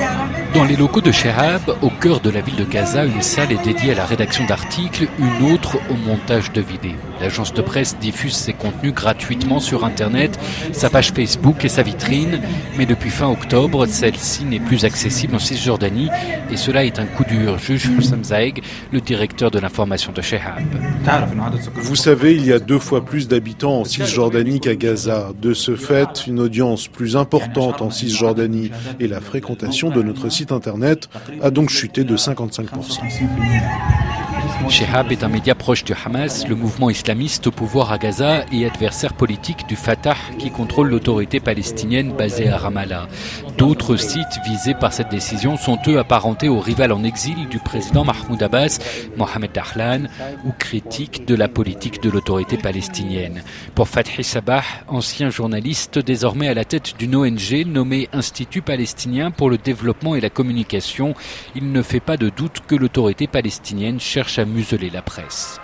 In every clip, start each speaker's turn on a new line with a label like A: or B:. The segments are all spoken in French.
A: Gracias. Dans les locaux de Shehab, au cœur de la ville de Gaza, une salle est dédiée à la rédaction d'articles, une autre au montage de vidéos. L'agence de presse diffuse ses contenus gratuitement sur Internet, sa page Facebook et sa vitrine, mais depuis fin octobre, celle-ci n'est plus accessible en Cisjordanie et cela est un coup dur, juge Hussam Zaeg, le directeur de l'information de Shehab.
B: Vous savez, il y a deux fois plus d'habitants en Cisjordanie qu'à Gaza. De ce fait, une audience plus importante en Cisjordanie et la fréquentation de notre site internet a donc chuté de 55%.
A: Shehab est un média proche du Hamas, le mouvement islamiste au pouvoir à Gaza et adversaire politique du Fatah qui contrôle l'autorité palestinienne basée à Ramallah. D'autres sites visés par cette décision sont eux apparentés au rival en exil du président Mahmoud Abbas, Mohamed Dahlan, ou critiques de la politique de l'autorité palestinienne. Pour Fathi Sabah, ancien journaliste désormais à la tête d'une ONG nommée Institut palestinien pour le développement et la communication, il ne fait pas de doute que l'autorité palestinienne cherche à museler la presse.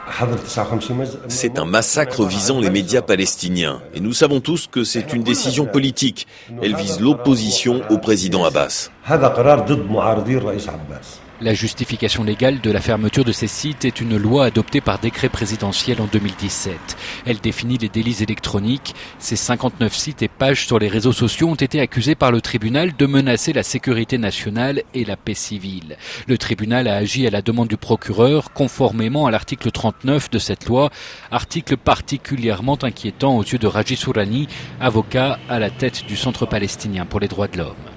C: C'est un massacre visant les médias palestiniens. Et nous savons tous que c'est une décision politique. Elle vise l'opposition au président Abbas.
A: La justification légale de la fermeture de ces sites est une loi adoptée par décret présidentiel en 2017. Elle définit les délits électroniques. Ces 59 sites et pages sur les réseaux sociaux ont été accusés par le tribunal de menacer la sécurité nationale et la paix civile. Le tribunal a agi à la demande du procureur conformément à l'article 39 de cette loi, article particulièrement inquiétant aux yeux de Raji Sourani, avocat à la tête du Centre palestinien pour les droits de l'homme.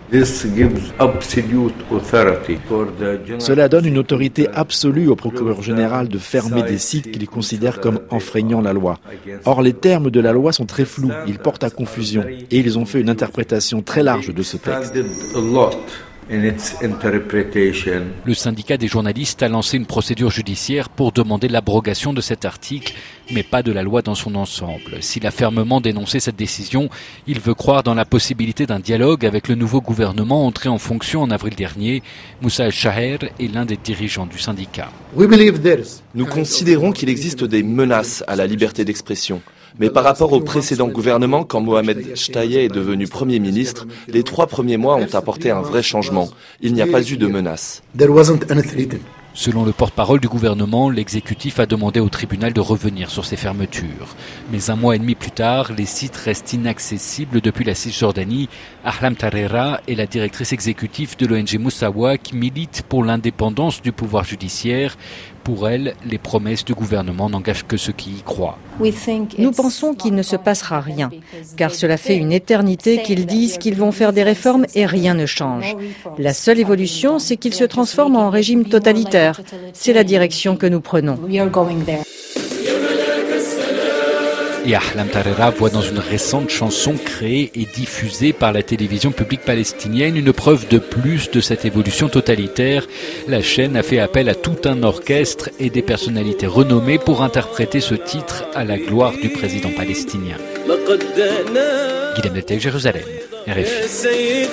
D: Cela donne une autorité absolue au procureur général de fermer des sites qu'il considère comme enfreignant la loi. Or, les termes de la loi sont très flous, ils portent à confusion et ils ont fait une interprétation très large de ce texte.
A: Le syndicat des journalistes a lancé une procédure judiciaire pour demander l'abrogation de cet article, mais pas de la loi dans son ensemble. S'il a fermement dénoncé cette décision, il veut croire dans la possibilité d'un dialogue avec le nouveau gouvernement entré en fonction en avril dernier. Moussa El-Shaher est l'un des dirigeants du syndicat.
E: Nous considérons qu'il existe des menaces à la liberté d'expression. Mais par rapport au précédent gouvernement, quand Mohamed Shtaye est devenu Premier ministre, les trois premiers mois ont apporté un vrai changement. Il n'y a pas eu de menace.
A: Selon le porte-parole du gouvernement, l'exécutif a demandé au tribunal de revenir sur ces fermetures. Mais un mois et demi plus tard, les sites restent inaccessibles depuis la Cisjordanie. Ahlam Tarera est la directrice exécutive de l'ONG Moussawa qui milite pour l'indépendance du pouvoir judiciaire. Pour elle, les promesses du gouvernement n'engagent que ceux qui y croient.
F: Nous pensons qu'il ne se passera rien, car cela fait une éternité qu'ils disent qu'ils vont faire des réformes et rien ne change. La seule évolution, c'est qu'ils se transforment en régime totalitaire. C'est la direction que nous prenons.
A: Et Ahlam Tarera voit dans une récente chanson créée et diffusée par la télévision publique palestinienne une preuve de plus de cette évolution totalitaire. La chaîne a fait appel à tout un orchestre et des personnalités renommées pour interpréter ce titre à la gloire du président palestinien. Guillaume Jérusalem, RFI.